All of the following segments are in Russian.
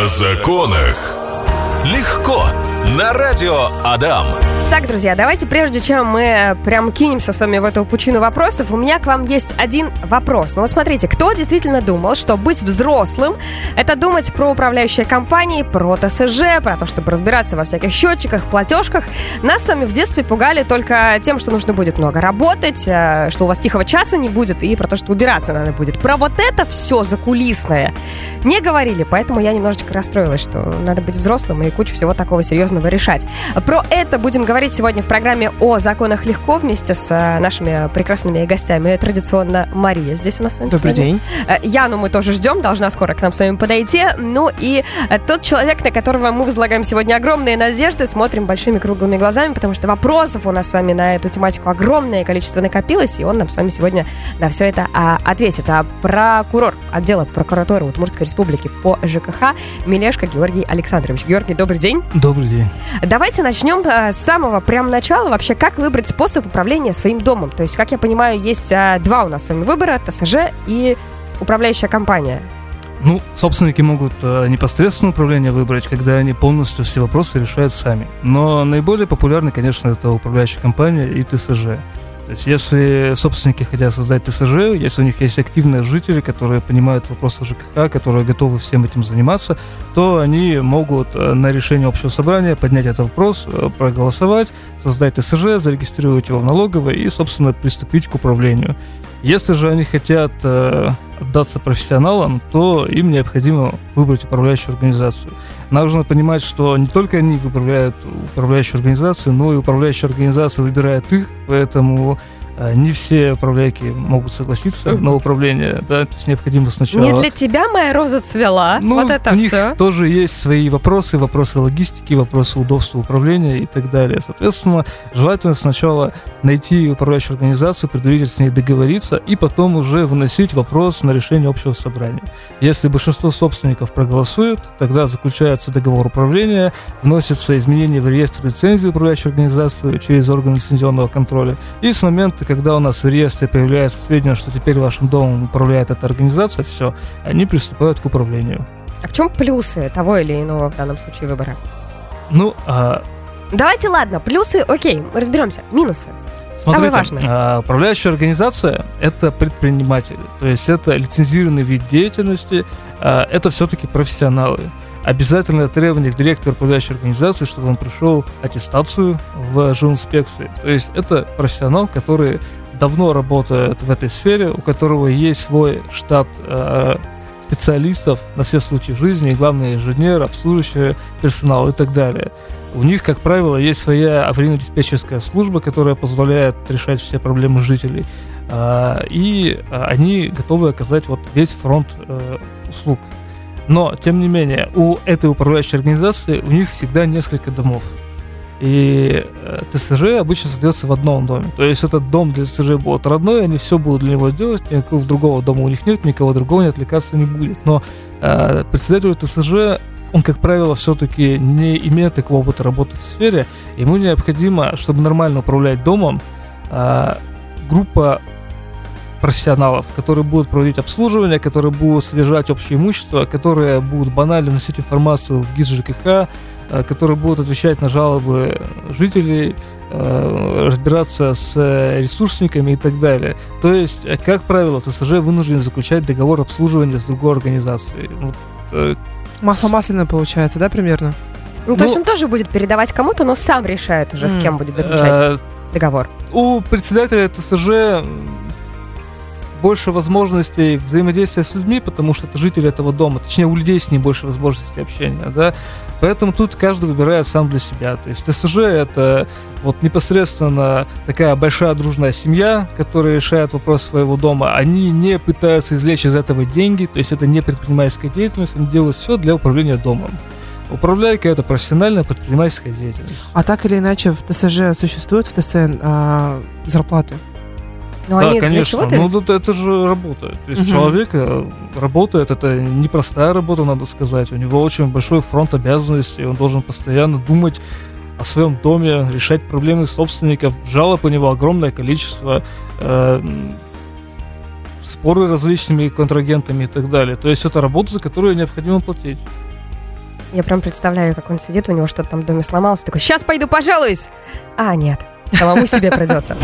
О законах. Легко. На радио Адам. Так, друзья, давайте прежде чем мы прям кинемся с вами в эту пучину вопросов, у меня к вам есть один вопрос. Ну вот смотрите, кто действительно думал, что быть взрослым – это думать про управляющие компании, про ТСЖ, про то, чтобы разбираться во всяких счетчиках, платежках. Нас с вами в детстве пугали только тем, что нужно будет много работать, э, что у вас тихого часа не будет, и про то, что убираться надо будет. Про вот это все закулисное не говорили, поэтому я немножечко расстроилась, что надо быть взрослым и кучу всего такого серьезного решать. Про это будем говорить говорить сегодня в программе о законах легко вместе с э, нашими прекрасными гостями. Традиционно Мария здесь у нас. Добрый сегодня. день. Э, Яну мы тоже ждем, должна скоро к нам с вами подойти. Ну и э, тот человек, на которого мы возлагаем сегодня огромные надежды, смотрим большими круглыми глазами, потому что вопросов у нас с вами на эту тематику огромное количество накопилось, и он нам с вами сегодня на все это а, ответит. А прокурор отдела прокуратуры Удмуртской республики по ЖКХ Милешко Георгий Александрович. Георгий, добрый день. Добрый день. Давайте начнем с самого прям начала. Вообще, как выбрать способ управления своим домом? То есть, как я понимаю, есть а, два у нас с вами выбора. ТСЖ и управляющая компания. Ну, собственники могут э, непосредственно управление выбрать, когда они полностью все вопросы решают сами. Но наиболее популярны, конечно, это управляющая компания и ТСЖ. То есть, если собственники хотят создать ТСЖ, если у них есть активные жители, которые понимают вопросы ЖКХ, которые готовы всем этим заниматься, то они могут э, на решение общего собрания поднять этот вопрос, э, проголосовать, создать ТСЖ, зарегистрировать его в налоговой и, собственно, приступить к управлению. Если же они хотят э, отдаться профессионалам, то им необходимо выбрать управляющую организацию. Нужно понимать, что не только они выбирают управляющую организацию, но и управляющая организация выбирает их, поэтому не все управляйки могут согласиться на управление, да, то есть необходимо сначала... Не для тебя моя роза цвела, ну, вот это у них все. тоже есть свои вопросы, вопросы логистики, вопросы удобства управления и так далее. Соответственно, желательно сначала найти управляющую организацию, предварительно с ней договориться и потом уже выносить вопрос на решение общего собрания. Если большинство собственников проголосуют, тогда заключается договор управления, вносятся изменения в реестр лицензии управляющей организации через орган лицензионного контроля, и с момента, когда у нас в реестре появляется сведения, что теперь вашим домом управляет эта организация, все, они приступают к управлению. А в чем плюсы того или иного в данном случае выбора? Ну, а, Давайте, ладно, плюсы, окей, мы разберемся. Минусы. Самое смотрите, важное. а, управляющая организация – это предприниматели, то есть это лицензированный вид деятельности, а, это все-таки профессионалы. Обязательное требование к директору управляющей организации, чтобы он прошел аттестацию в жилинспекции. То есть это профессионал, который давно работает в этой сфере, у которого есть свой штат э, специалистов на все случаи жизни, и главное инженер, обслуживающий персонал и так далее. У них, как правило, есть своя аварийно-диспетчерская служба, которая позволяет решать все проблемы жителей. А, И а, они готовы оказать вот весь фронт э, услуг. Но, тем не менее, у этой управляющей организации у них всегда несколько домов. И э, ТСЖ обычно создается в одном доме. То есть этот дом для ТСЖ будет родной, они все будут для него делать, никакого другого дома у них нет, никого другого не отвлекаться не будет. Но э, председателю ТСЖ, он, как правило, все-таки не имеет такого опыта работы в сфере. Ему необходимо, чтобы нормально управлять домом, э, группа профессионалов, которые будут проводить обслуживание, которые будут содержать общее имущество, которые будут банально носить информацию в ГИС ЖКХ, э, которые будут отвечать на жалобы жителей, э, разбираться с ресурсниками и так далее. То есть, э, как правило, ТСЖ вынужден заключать договор обслуживания с другой организацией. Вот, э, Масло масляное получается, да, примерно? Ну, то есть Ну, он тоже будет передавать кому-то, но сам решает уже, с кем будет заключать э, договор. у председателя ТСЖ больше возможностей взаимодействия с людьми, потому что это жители этого дома, точнее у людей с ним больше возможностей общения, да, поэтому тут каждый выбирает сам для себя, то есть ТСЖ это вот непосредственно такая большая дружная семья, которая решает вопрос своего дома, они не пытаются извлечь из этого деньги, то есть это не предпринимательская деятельность, они делают все для управления домом. Управляйка это профессиональная предпринимательская деятельность. А так или иначе в ТСЖ существует в ТСН а, зарплаты? Но да, они конечно. Ну, тут это же работа. То есть Мгм. человек работает, это непростая работа, надо сказать. У него очень большой фронт обязанностей, он должен постоянно думать о своем доме, решать проблемы собственников. Жалоб у него огромное количество. э, споры различными контрагентами и так далее. То есть это работа, за которую необходимо платить. Я прям представляю, как он сидит, у него что-то там в доме сломалось, такой, сейчас пойду пожалуюсь. А, нет, самому себе придется.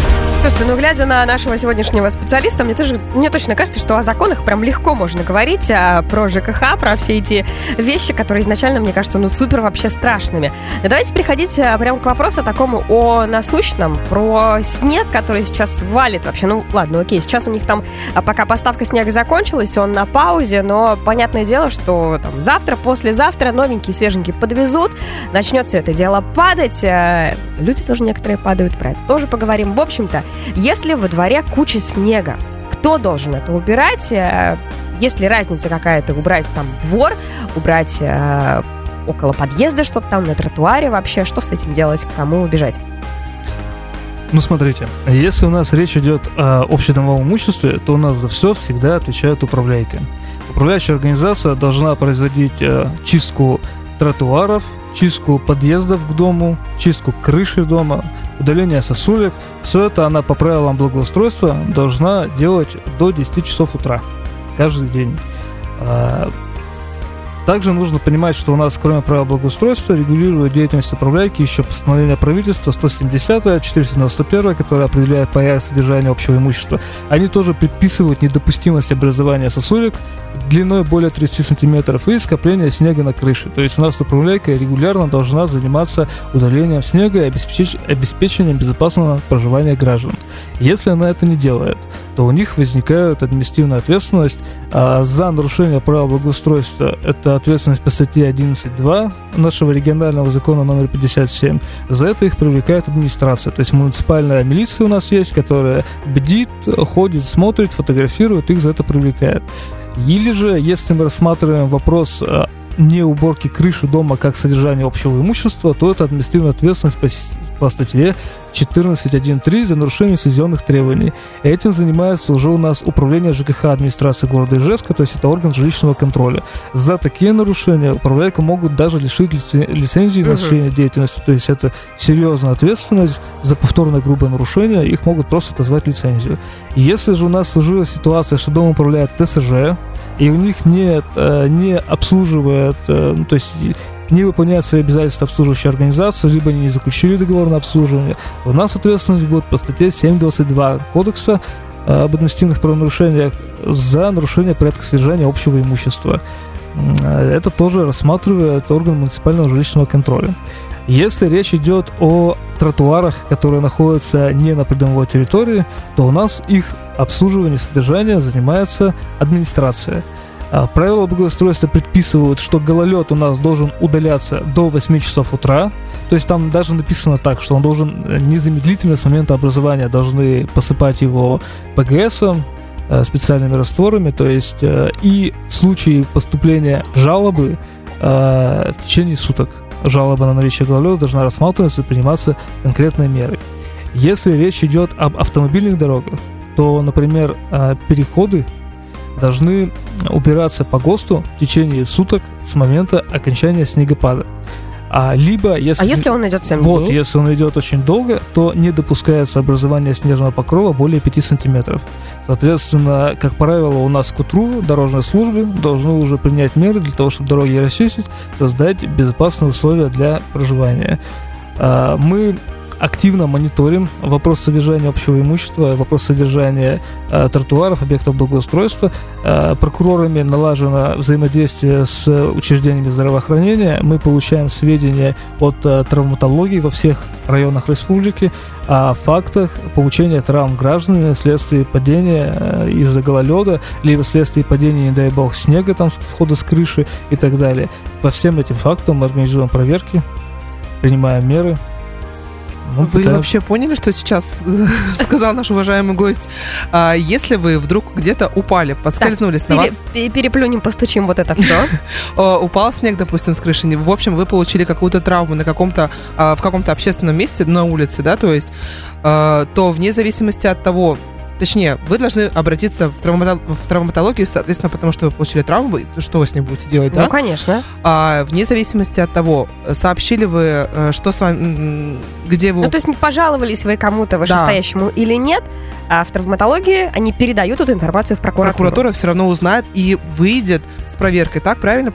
Слушайте, ну глядя на нашего сегодняшнего специалиста, мне тоже, мне точно кажется, что о законах прям легко можно говорить, а про ЖКХ, про все эти вещи, которые изначально, мне кажется, ну супер вообще страшными. Но давайте переходить а, прям к вопросу такому о насущном, про снег, который сейчас валит вообще. Ну ладно, окей, сейчас у них там, а, пока поставка снега закончилась, он на паузе, но понятное дело, что там завтра, послезавтра новенькие, свеженькие подвезут, начнет все это дело падать. А, люди тоже некоторые падают, про это тоже поговорим. В общем-то, если во дворе куча снега, кто должен это убирать? Э, есть ли разница какая-то убрать там двор, убрать э, около подъезда что-то там, на тротуаре вообще? Что с этим делать, к кому убежать? Ну, смотрите, если у нас речь идет о общедомовом имуществе, то у нас за все всегда отвечает управляйка. Управляющая организация должна производить э, чистку тротуаров, чистку подъездов к дому, чистку крыши дома, удаление сосулек. Все это она по правилам благоустройства должна делать до 10 часов утра каждый день. Также нужно понимать, что у нас, кроме правил благоустройства, регулирует деятельность управляйки еще постановление правительства 170 491 которое определяет порядок содержания общего имущества. Они тоже предписывают недопустимость образования сосулек длиной более 30 сантиметров и скопления снега на крыше. То есть у нас управляйка регулярно должна заниматься удалением снега и обеспеч... обеспечением безопасного проживания граждан. Если она это не делает, то у них возникает административная ответственность а за нарушение правил благоустройства. Это ответственность по статье 11.2 нашего регионального закона номер 57. За это их привлекает администрация. То есть муниципальная милиция у нас есть, которая бдит, ходит, смотрит, фотографирует, их за это привлекает. Или же, если мы рассматриваем вопрос э, не уборки крыши дома как содержание общего имущества, то это административная ответственность по, по статье 14.1.3 за нарушение сезонных требований. Этим занимается уже у нас управление ЖКХ администрации города Ижевска, то есть это орган жилищного контроля. За такие нарушения управляйка могут даже лишить лице- лицензии на осуществление uh-huh. деятельности, то есть это серьезная ответственность за повторное грубое нарушение, их могут просто отозвать лицензию. Если же у нас сложилась ситуация, что дом управляет ТСЖ, и у них нет, э, не обслуживает, э, ну, то есть не выполняют свои обязательства обслуживающей организации, либо не заключили договор на обслуживание, у нас ответственность будет по статье 7.22 Кодекса об административных правонарушениях за нарушение порядка содержания общего имущества. Это тоже рассматривает орган муниципального жилищного контроля. Если речь идет о тротуарах, которые находятся не на придомовой территории, то у нас их обслуживание содержания занимается администрация. А, правила благоустройства предписывают, что гололед у нас должен удаляться до 8 часов утра. То есть там даже написано так, что он должен э, незамедлительно с момента образования должны посыпать его ПГСом, э, специальными растворами, то есть э, и в случае поступления жалобы в течение суток жалоба на наличие гололеда должна рассматриваться и приниматься конкретные меры. Если речь идет об автомобильных дорогах, то, например, переходы должны убираться по ГОСТу в течение суток с момента окончания снегопада. А либо если... А если он идет 7 Вот, дней? если он идет очень долго, то не допускается образование снежного покрова более 5 сантиметров. Соответственно, как правило, у нас к утру дорожные службы должны уже принять меры для того, чтобы дороги расчистить, создать безопасные условия для проживания. А, мы активно мониторим вопрос содержания общего имущества, вопрос содержания э, тротуаров, объектов благоустройства. Э, прокурорами налажено взаимодействие с учреждениями здравоохранения. Мы получаем сведения от э, травматологии во всех районах республики о фактах получения травм гражданами вследствие падения э, из-за гололеда, либо вследствие падения, не дай бог, снега, там, схода с крыши и так далее. По всем этим фактам мы организуем проверки, принимаем меры, ну, вы пытаюсь. вообще поняли, что сейчас сказал наш уважаемый гость? А, если вы вдруг где-то упали, поскользнулись так, на пере, вас... Переплюнем, постучим вот это все. Упал снег, допустим, с крыши. В общем, вы получили какую-то травму на каком-то, а, в каком-то общественном месте на улице, да, то есть, а, то вне зависимости от того, Точнее, вы должны обратиться в, травматол- в травматологию, соответственно, потому что вы получили травму, что вы с ней будете делать, да? Ну, конечно. А, вне зависимости от того, сообщили вы, э, что с вами, где вы... Ну, то есть не пожаловались вы кому-то вышестоящему да. или нет, а в травматологии они передают эту информацию в прокуратуру. Прокуратура все равно узнает и выйдет с проверкой, так, правильно?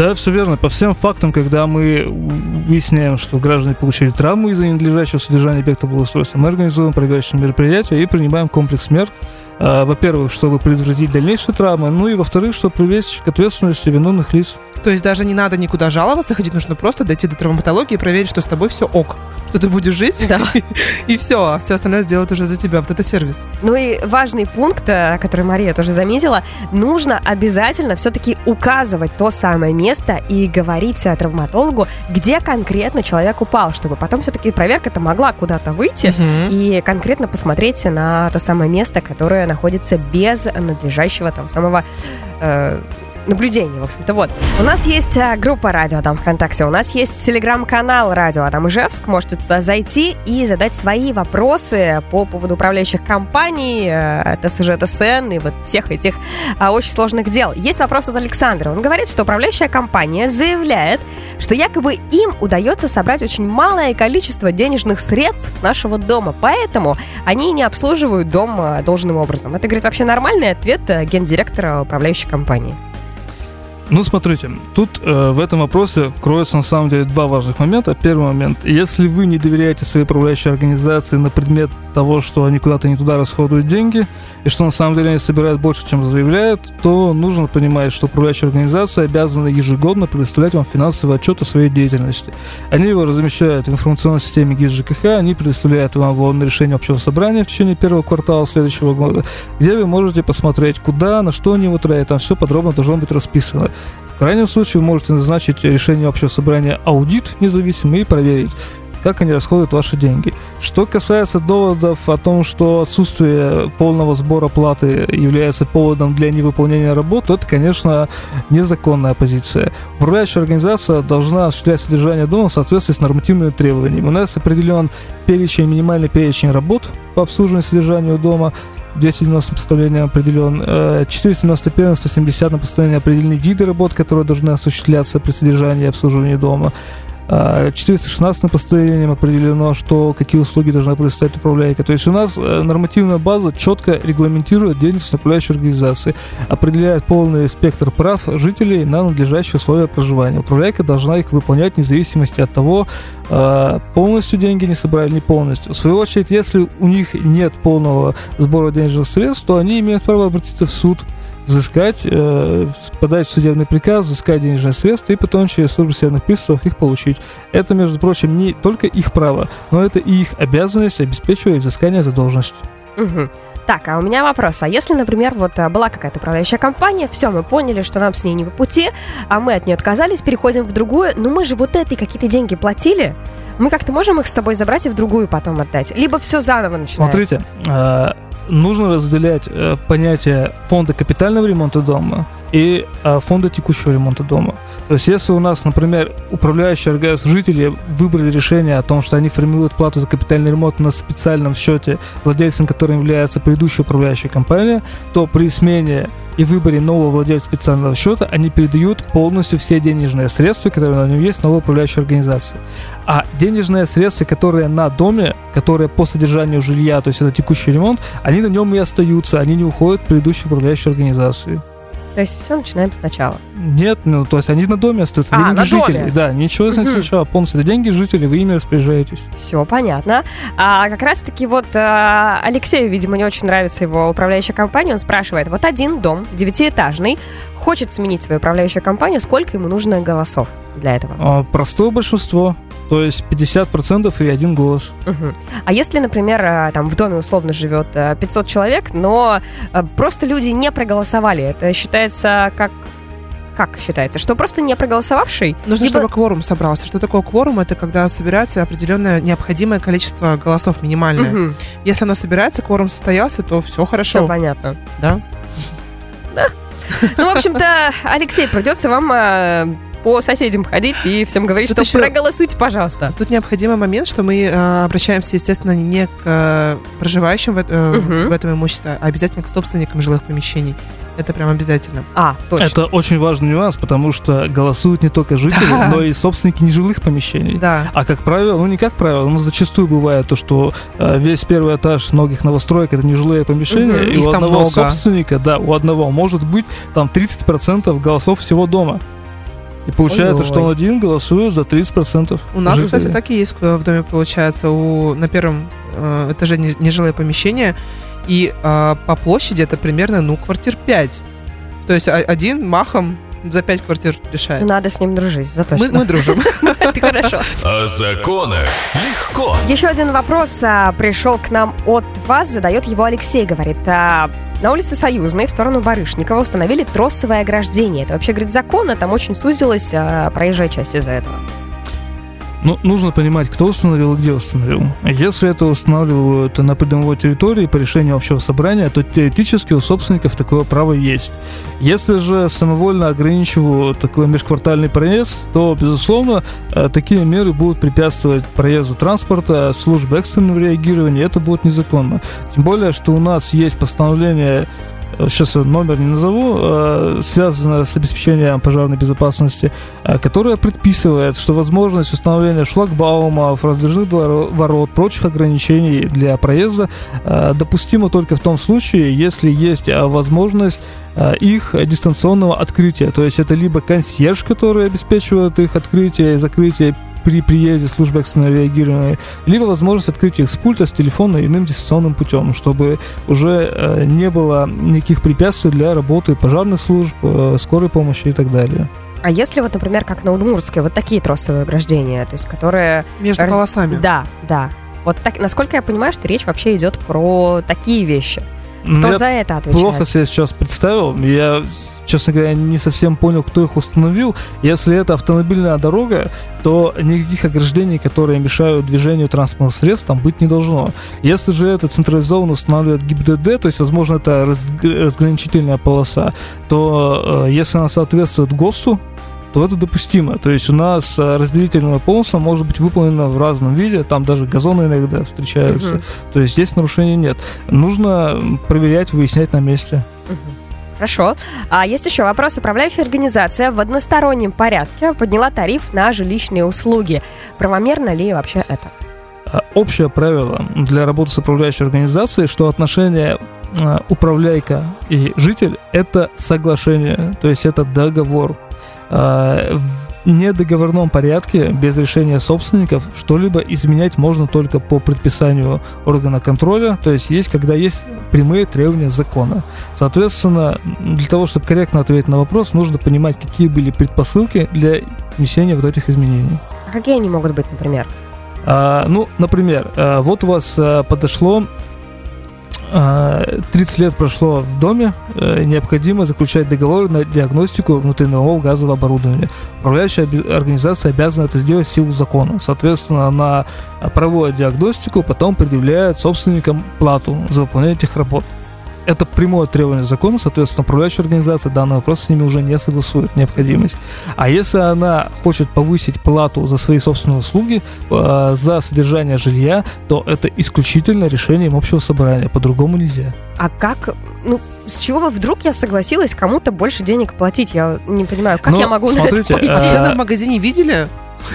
Да, все верно. По всем фактам, когда мы выясняем, что граждане получили травму из-за ненадлежащего содержания объекта благоустройства, мы организуем проверочные мероприятия и принимаем комплекс мер, а, во-первых, чтобы предотвратить дальнейшие травмы, ну и во-вторых, чтобы привлечь к ответственности виновных лиц. То есть даже не надо никуда жаловаться, ходить нужно просто дойти до травматологии и проверить, что с тобой все ок, что ты будешь жить, Да. и все, а все остальное сделают уже за тебя. Вот это сервис. Ну и важный пункт, э, который Мария тоже заметила, нужно обязательно все-таки указывать то самое место и говорить травматологу, где конкретно человек упал, чтобы потом все-таки проверка-то могла куда-то выйти и конкретно посмотреть на то самое место, которое находится без надлежащего там самого э, наблюдения, в общем-то. Вот. У нас есть э, группа Радио Адам ВКонтакте, у нас есть телеграм-канал Радио Адам Ижевск. Можете туда зайти и задать свои вопросы по поводу управляющих компаний, э, ТСЖ, ТСН и вот всех этих а, очень сложных дел. Есть вопрос от Александра. Он говорит, что управляющая компания заявляет, что якобы им удается собрать очень малое количество денежных средств нашего дома, поэтому они не обслуживают дом э, должным образом. Это, говорит, вообще нормальный ответ э, гендиректора управляющей компании. Ну, смотрите, тут э, в этом вопросе кроются на самом деле два важных момента. Первый момент, если вы не доверяете своей управляющей организации на предмет того, что они куда-то не туда расходуют деньги, и что на самом деле они собирают больше, чем заявляют, то нужно понимать, что управляющая организация обязана ежегодно предоставлять вам финансовый отчет о своей деятельности. Они его размещают в информационной системе ГИС ЖКХ, они предоставляют вам его на решение общего собрания в течение первого квартала следующего года, где вы можете посмотреть, куда, на что они его тратят, там все подробно должно быть расписано. В крайнем случае вы можете назначить решение общего собрания аудит независимый и проверить, как они расходуют ваши деньги. Что касается доводов о том, что отсутствие полного сбора платы является поводом для невыполнения работ, то это, конечно, незаконная позиция. Управляющая организация должна осуществлять содержание дома в соответствии с нормативными требованиями. У нас определен перечень, минимальный перечень работ по обслуживанию и содержанию дома, 290 постановлением определен, э, 491 170 постановлением определены виды работ, которые должны осуществляться при содержании и обслуживании дома. А, 416 постановлением определено, что какие услуги должна предоставить управляйка. То есть у нас э, нормативная база четко регламентирует деятельность управляющей организации, определяет полный спектр прав жителей на надлежащие условия проживания. Управляйка должна их выполнять вне зависимости от того, э, полностью деньги не собрали, не полностью. В свою очередь, если у них нет полного сбора денежных средств, то они имеют право обратиться в суд взыскать, э, подать судебный приказ, взыскать денежные средства и потом через службу судебных приставов их получить. Это, между прочим, не только их право, но это и их обязанность обеспечивать взыскание задолженности. Мгм. Так, а у меня вопрос. А если, например, вот а, была какая-то управляющая компания, все, мы поняли, что нам с ней не по пути, а мы от нее отказались, переходим в другую, но мы же вот этой какие-то деньги платили, мы как-то можем их с собой забрать и в другую потом отдать? Либо все заново начинается? Смотрите, э, нужно разделять э, понятие фонда капитального ремонта дома и э, фонда текущего ремонта дома. То есть, если у нас, например, управляющие организации, жители выбрали решение о том, что они формируют плату за капитальный ремонт на специальном счете, владельцем которым является предыдущая управляющая компания, то при смене и выборе нового владельца специального счета они передают полностью все денежные средства, которые на нем есть, новой управляющей организации. А денежные средства, которые на доме, которые по содержанию жилья, то есть это текущий ремонт, они на нем и остаются, они не уходят в предыдущей управляющей организации. То есть все начинаем сначала. Нет, ну, то есть они на доме остаются, А, деньги на жителей. доме. Да, ничего не сначала, полностью. Это деньги жителей, вы ими распоряжаетесь. Все понятно. А как раз-таки вот а, Алексею, видимо, не очень нравится его управляющая компания. Он спрашивает, вот один дом, девятиэтажный, хочет сменить свою управляющую компанию, сколько ему нужно голосов для этого? А, Простое большинство, то есть 50% и один голос. Мгм. А если, например, а, там в доме условно живет а, 500 человек, но а, просто люди не проголосовали, это считается как... Как считается? Что просто не проголосовавший? Нужно, либо- чтобы кворум собрался. Что такое кворум? Это когда собирается определенное необходимое количество голосов, минимальное. Мгм. Если оно собирается, кворум состоялся, то все Все хорошо. понятно. Да? Ну, в общем-то, Алексей, придется вам по соседям ходить и всем говорить, Тут что еще- проголосуйте, пожалуйста. Тут необходимый момент, что мы э, обращаемся, естественно, не к э, проживающим в, э- в этом имуществе, а обязательно к собственникам жилых помещений. Это прям обязательно. А, точно. Это очень важный нюанс, потому что голосуют не только жители, Да. но и собственники нежилых помещений. Да. А как правило, ну не как правило, но зачастую бывает то, что э, весь первый этаж многих новостроек это нежилые помещения, Мгм. и Их у одного много. собственника, да, у одного может быть там 30% голосов всего дома. И получается, Ой-ой. что он один голосует за 30%. У нас, жителей. кстати, так и есть в доме, получается, у, на первом э, этаже не- нежилое помещение, и э, по площади это примерно, ну, квартир 5. То есть о- один махом за 5 квартир решает. Ну, Надо с ним дружить, за Мы, мы дружим. Это хорошо. О законах легко. Еще один вопрос а, пришел к нам от вас, задает его Алексей, говорит, а, на улице Союзной в сторону Барышникова установили тросовое ограждение. Это вообще, говорит, законно, там очень сузилась а, проезжая часть из-за этого. Ну, нужно понимать, кто установил и где установил. Если это устанавливают на придомовой территории по решению общего собрания, то теоретически у собственников такое право есть. Если же самовольно ограничивают такой межквартальный проезд, то, безусловно, э, такие меры будут препятствовать проезду транспорта, службы экстренного реагирования, это будет незаконно. Тем более, что у нас есть постановление сейчас номер не назову, э, связанное с обеспечением пожарной безопасности, э, которая предписывает, что возможность установления шлагбаумов, раздвижных ворот, прочих ограничений для проезда э, допустимо только в том случае, если есть возможность их дистанционного открытия. То есть это либо консьерж, который обеспечивает их открытие и закрытие при приезде службы экстренного реагирования, либо возможность открыть их с пульта, с телефона и иным дистанционным путем, чтобы уже э, не было никаких препятствий для работы пожарных служб, э, скорой помощи и так далее. А если вот, например, как на Удмуртской, вот такие тросовые ограждения, то есть которые... Между Раз- полосами. Да, да. Вот так, насколько я понимаю, что речь вообще идет про такие вещи. Ну, Кто я за это отвечает? плохо себя сейчас представил. Я, честно говоря, не совсем понял, кто их установил. Если это автомобильная дорога, то никаких ограждений, которые мешают движению транспортных средств, там быть не должно. Если же это централизованно устанавливает ГИБДД, то есть, возможно, это разг- разграничительная полоса, то э, если она соответствует ГОСТу, то это допустимо. То есть у нас э, разделительная полоса может быть выполнена в разном виде, там даже газоны иногда встречаются. Мгм. То есть здесь нарушений нет. Нужно проверять, выяснять на месте. Мгм. Хорошо. А есть еще вопрос. Управляющая организация в одностороннем порядке подняла тариф на жилищные услуги. Правомерно ли вообще это? А, Общее правило для работы с управляющей организацией, что отношение а, управляйка и житель – это соглашение, то есть это договор. А, В недоговорном порядке, без решения собственников, что-либо изменять можно только по предписанию органа контроля, то есть есть, когда есть прямые требования закона. Соответственно, для того, чтобы корректно ответить на вопрос, нужно понимать, какие были предпосылки для внесения вот этих изменений. А какие они могут быть, например? А, ну, например, а, вот у вас а, подошло 30 лет прошло в доме, э, необходимо заключать договор на диагностику внутреннего газового оборудования. Управляющая организация обязана это сделать в силу закона. Соответственно, она а, проводит диагностику, потом предъявляет собственникам плату за выполнение этих работ. Это прямое требование закона, соответственно, управляющая организация данный вопрос с ними уже не согласует необходимость. А если она хочет повысить плату за свои собственные услуги, э, за содержание жилья, то это исключительно решением общего собрания, по-другому нельзя. А как, ну, с чего бы вдруг я согласилась кому-то больше денег платить? Я не понимаю, как Ну, я могу смотрите, на это а- пойти? Цены в магазине видели?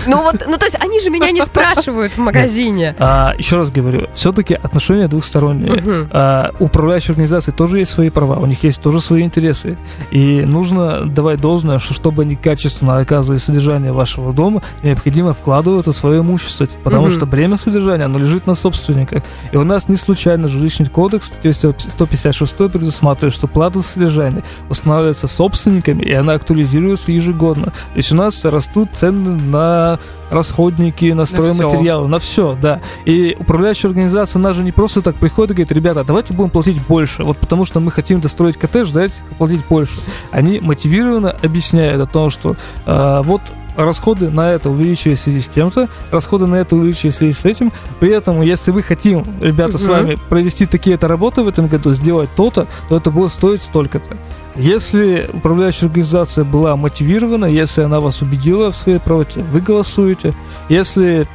Ну вот, ну то есть они же меня не спрашивают в магазине. А, еще раз говорю, все-таки отношения двухсторонние. Мгм. А, у управляющей организации тоже есть свои права, у них есть тоже свои интересы. И нужно давать должное, что чтобы они качественно оказывали содержание вашего дома, необходимо вкладываться в свое имущество, потому Мгм. что бремя содержания, оно лежит на собственниках. И у нас не случайно жилищный кодекс, статьей 156 предусматривает, что плата за содержание устанавливается собственниками, и она актуализируется ежегодно. То есть у нас растут цены на расходники, на стройматериалы, на все, да. И управляющая организация, она же не просто так приходит и говорит, ребята, давайте будем платить больше, вот потому что мы хотим достроить коттедж, давайте платить больше. Они мотивированно объясняют о том, что э, вот расходы на это увеличились в связи с тем-то, расходы на это увеличились в связи с этим. При этом, если вы хотим, ребята, с вами провести такие-то работы в этом году, сделать то-то, то это будет стоить столько-то. Если управляющая организация была мотивирована, если она вас убедила в своей правоте, вы голосуете. Если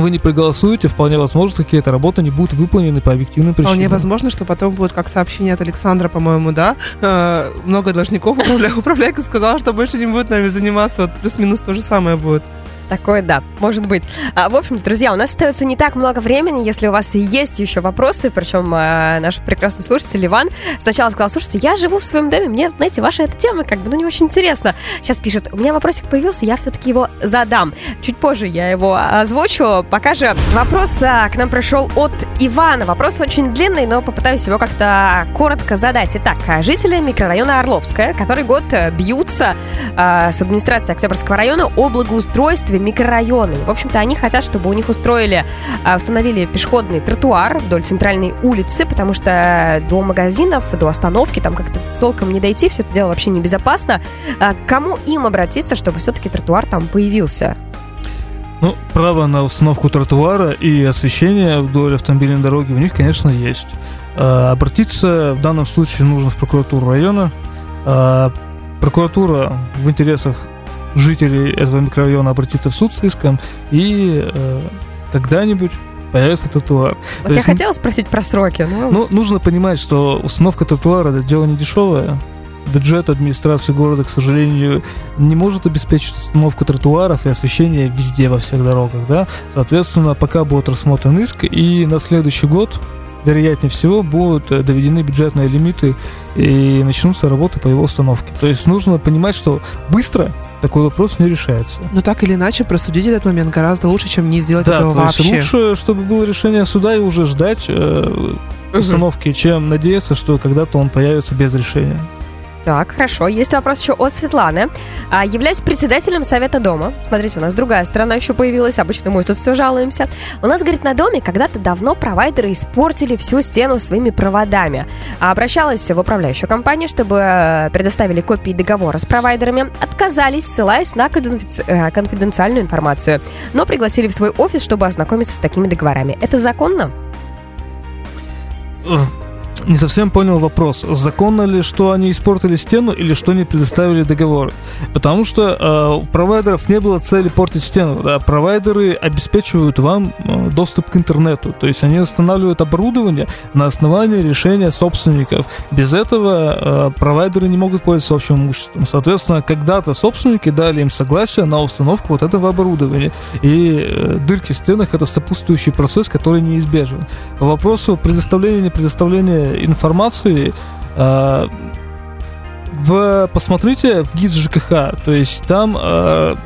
вы не проголосуете, вполне возможно, какие-то работы не будут выполнены по объективным причинам. Вполне возможно, что потом будет как сообщение от Александра, по-моему, да? Э, много должников управля... управляйка сказала, что больше не будет нами заниматься. Вот плюс-минус то же самое будет. Такое, да, может быть. А, в общем-то, друзья, у нас остается не так много времени. Если у вас есть еще вопросы, причем а, наш прекрасный слушатель Иван сначала сказал, слушайте, я живу в своем доме, мне, знаете, ваша эта тема как бы, ну, не очень интересна. Сейчас пишет, у меня вопросик появился, я все-таки его задам. Чуть позже я его озвучу. Пока же вопрос а, к нам пришел от Ивана. Вопрос очень длинный, но попытаюсь его как-то коротко задать. Итак, жители микрорайона Орловская, который год бьются а, с администрацией Октябрьского района о благоустройстве микрорайона. И, в общем-то, они хотят, чтобы у них устроили, а, установили пешеходный тротуар вдоль центральной улицы, потому что до магазинов, до остановки там как-то толком не дойти, все это дело вообще небезопасно. А, к кому им обратиться, чтобы все-таки тротуар там появился? Ну, право на установку тротуара и освещение вдоль автомобильной дороги у них, конечно, есть. А, обратиться в данном случае нужно в прокуратуру района. Прокуратура в интересах жителей этого микрорайона обратиться в суд с иском и э, когда-нибудь появится тротуар. Вот То я есть, хотела спросить про сроки. Но... Ну, нужно понимать, что установка тротуара это дело не дешевое. Бюджет администрации города, к сожалению, не может обеспечить установку тротуаров и освещение везде, во всех дорогах. Да? Соответственно, пока будет рассмотрен иск, и на следующий год вероятнее всего, будут э, доведены бюджетные лимиты и начнутся работы по его установке. То есть нужно понимать, что быстро такой вопрос не решается. Но так или иначе, просудить этот момент гораздо лучше, чем не сделать да, этого то вообще. Есть лучше, чтобы было решение суда и уже ждать э, установки, чем надеяться, что когда-то он появится без решения. Так, хорошо. Есть вопрос еще от Светланы. А, являюсь председателем Совета дома. Смотрите, у нас другая сторона еще появилась. Обычно мы тут все жалуемся. У нас, говорит, на доме когда-то давно провайдеры испортили всю стену своими проводами. А обращалась в управляющую компанию, чтобы э, предоставили копии договора с провайдерами. Отказались, ссылаясь на э, конфиденциальную информацию. Но пригласили в свой офис, чтобы ознакомиться с такими договорами. Это законно? Не совсем понял вопрос. Законно ли, что они испортили стену или что они предоставили договор? Потому что э, у провайдеров не было цели портить стену. Да? Провайдеры обеспечивают вам э, доступ к интернету. То есть они устанавливают оборудование на основании решения собственников. Без этого э, провайдеры не могут пользоваться общим имуществом. Соответственно, когда-то собственники дали им согласие на установку вот этого оборудования. И э, дырки в стенах это сопутствующий процесс, который неизбежен. По вопросу предоставления не предоставления информации э, в, посмотрите в ГИС ЖКХ, то есть там э,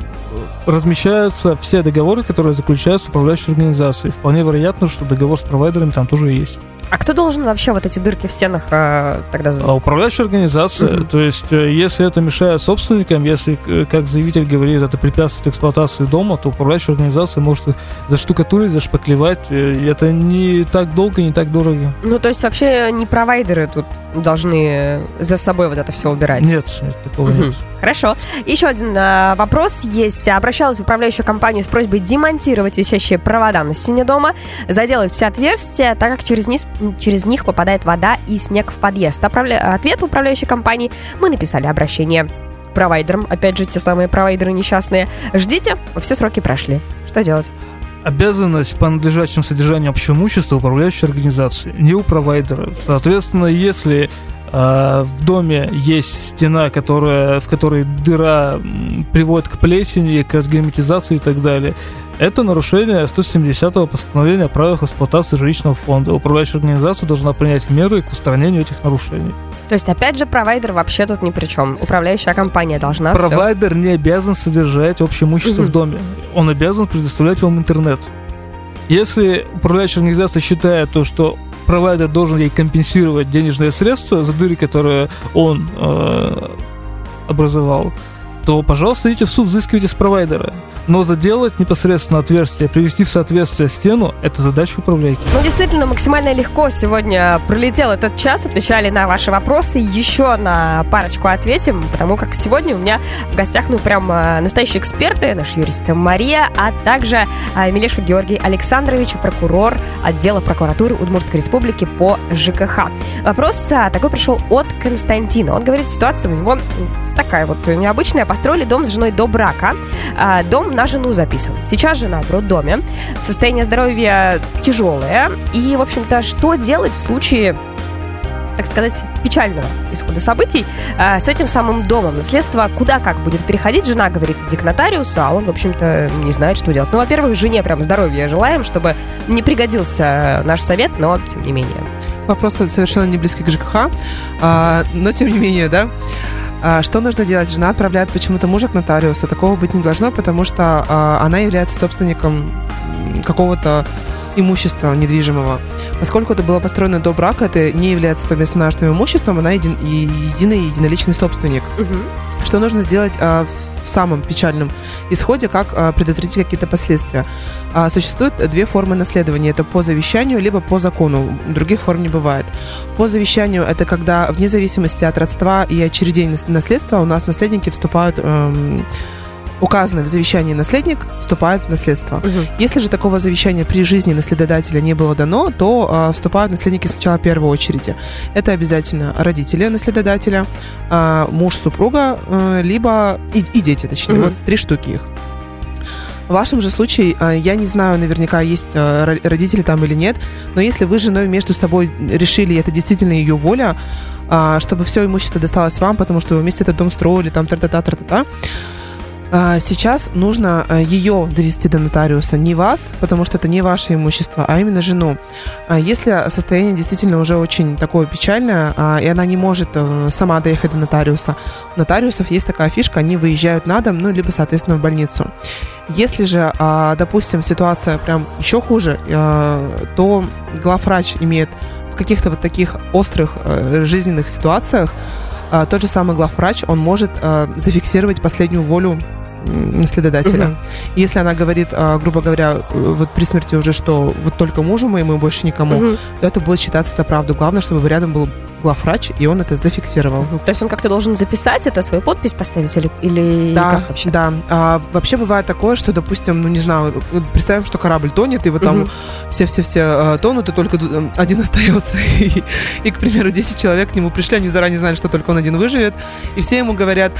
размещаются все договоры, которые заключаются с управляющей организацией. Вполне вероятно, что договор с провайдерами там тоже есть. А кто должен вообще вот эти дырки в стенах э, тогда... А управляющая организация. Угу. То есть, э, если это мешает собственникам, если, э, как заявитель говорит, это препятствует эксплуатации дома, то управляющая организация может их заштукатурить, зашпаклевать. Э, это не так долго, не так дорого. Ну, то есть, вообще не провайдеры тут должны за собой вот это все убирать? Нет, нет такого угу. нет. Хорошо. Еще один а, вопрос есть. Обращалась в управляющую компанию с просьбой демонтировать висящие провода на стене дома, заделать все отверстия, так как через, низ, через них попадает вода и снег в подъезд. Оправля... Ответ управляющей компании мы написали обращение провайдерам, опять же, те самые провайдеры несчастные. Ждите, все сроки прошли. Что делать? обязанность по надлежащему содержанию общего имущества управляющей организации, не у провайдера. Соответственно, если в доме есть стена, которая, в которой дыра приводит к плесени, к разгерметизации и так далее. Это нарушение 170-го постановления о правилах эксплуатации жилищного фонда. Управляющая организация должна принять меры к устранению этих нарушений. То есть, опять же, провайдер вообще тут ни при чем. Управляющая компания должна Провайдер все... не обязан содержать общее имущество угу. в доме. Он обязан предоставлять вам интернет. Если управляющая организация считает то, что провайдер должен ей компенсировать денежные средства за дыры, которые он э, образовал, то, пожалуйста, идите в суд, взыскивайте с провайдера. Но заделать непосредственно отверстие, привести в соответствие стену – это задача управляйки. Ну, действительно, максимально легко сегодня пролетел этот час, отвечали на ваши вопросы. Еще на парочку ответим, потому как сегодня у меня в гостях, ну, прям э, настоящие эксперты, наш юрист Мария, а также э, Милешка Георгий Александрович, прокурор отдела прокуратуры Удмуртской республики по ЖКХ. Вопрос э, такой пришел от Константина. Он говорит, ситуация у него такая вот необычная. Построили дом с женой до брака. Дом на жену записан. Сейчас жена в роддоме. Состояние здоровья тяжелое. И, в общем-то, что делать в случае так сказать, печального исхода событий э, с этим самым домом. Наследство куда как будет переходить. Жена говорит, иди к нотариусу, а он, в общем-то, не знает, что делать. Ну, во-первых, жене прям здоровья желаем, чтобы не пригодился наш совет, но тем не менее. Вопрос совершенно не близкий к ЖКХ, а, но тем не менее, да. А, что нужно делать? Жена отправляет почему-то мужа к нотариусу. Такого быть не должно, потому что а, она является собственником какого-то имущества недвижимого. Поскольку это было построено до брака, это не является совместно нажитым имуществом, она един, и единый единоличный собственник. Угу. Что нужно сделать а, в самом печальном исходе, как а, предотвратить какие-то последствия? А, существует две формы наследования. Это по завещанию, либо по закону. Других форм не бывает. По завещанию это когда вне зависимости от родства и очередей наследства у нас наследники вступают... Эм, указанный в завещании наследник вступает в наследство. Угу. Если же такого завещания при жизни наследодателя не было дано, то э, вступают наследники сначала в первой очереди. Это обязательно родители наследодателя, э, муж супруга, э, либо и, и дети, точнее. Мгм. Вот три штуки их. В вашем же случае, э, я не знаю, наверняка есть ро- родители там или нет, но если вы с женой между собой решили, и это действительно ее воля, а, чтобы все имущество досталось вам, потому что вы вместе этот дом строили, там тра-та-та, тра-та-та, а, Сейчас нужно а, ее довести до нотариуса, не вас, потому что это не ваше имущество, а именно жену. А Если состояние действительно уже очень такое печальное, а, и она не может э, сама доехать до нотариуса, у нотариусов есть такая фишка, они выезжают на дом, ну, либо, соответственно, в больницу. Если же, а, допустим, ситуация прям еще хуже, а, то главврач имеет в каких-то вот таких острых э, жизненных ситуациях а, тот же самый главврач, он может а, зафиксировать последнюю волю наследодателя. Мгм. Если она говорит, а, грубо говоря, вот при смерти уже, что вот только мужу моему и больше никому, Мгм. то это будет считаться за правду. Главное, чтобы рядом был главврач, и он это зафиксировал. То есть он как-то должен записать это, свою подпись поставить или, или Да, как вообще? да. А, вообще бывает такое, что, допустим, ну не знаю, представим, что корабль тонет, и вот там все-все-все э, тонут, и только один остается. И, и, к примеру, 10 человек к нему пришли, они заранее знали, что только он один выживет, и все ему говорят,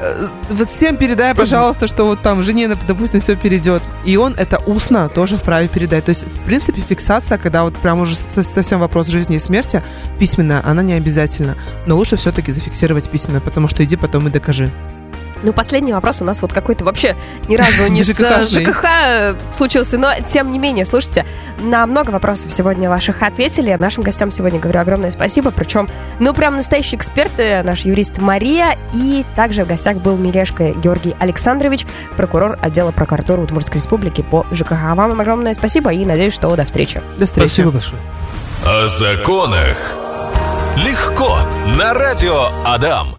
«Э, вот всем передай, пожалуйста, что вот там жене, допустим, все перейдет. И он это устно тоже вправе передать. То есть, в принципе, фиксация, когда вот прям уже со- совсем вопрос жизни и смерти, письменная, она не обязательна. Но лучше все-таки зафиксировать письменно, потому что иди потом и докажи. Ну, последний вопрос у нас вот какой-то вообще ни разу не с. ЖКХ случился, но тем не менее, слушайте, на много вопросов сегодня ваших ответили. Нашим гостям сегодня говорю огромное спасибо, причем, ну, прям настоящие эксперты, наш юрист Мария, и также в гостях был Мелешко Георгий Александрович, прокурор отдела прокуратуры Удмуртской республики по ЖКХ. Вам огромное спасибо и надеюсь, что до встречи. До встречи. Спасибо большое. О законах легко на радио Адам.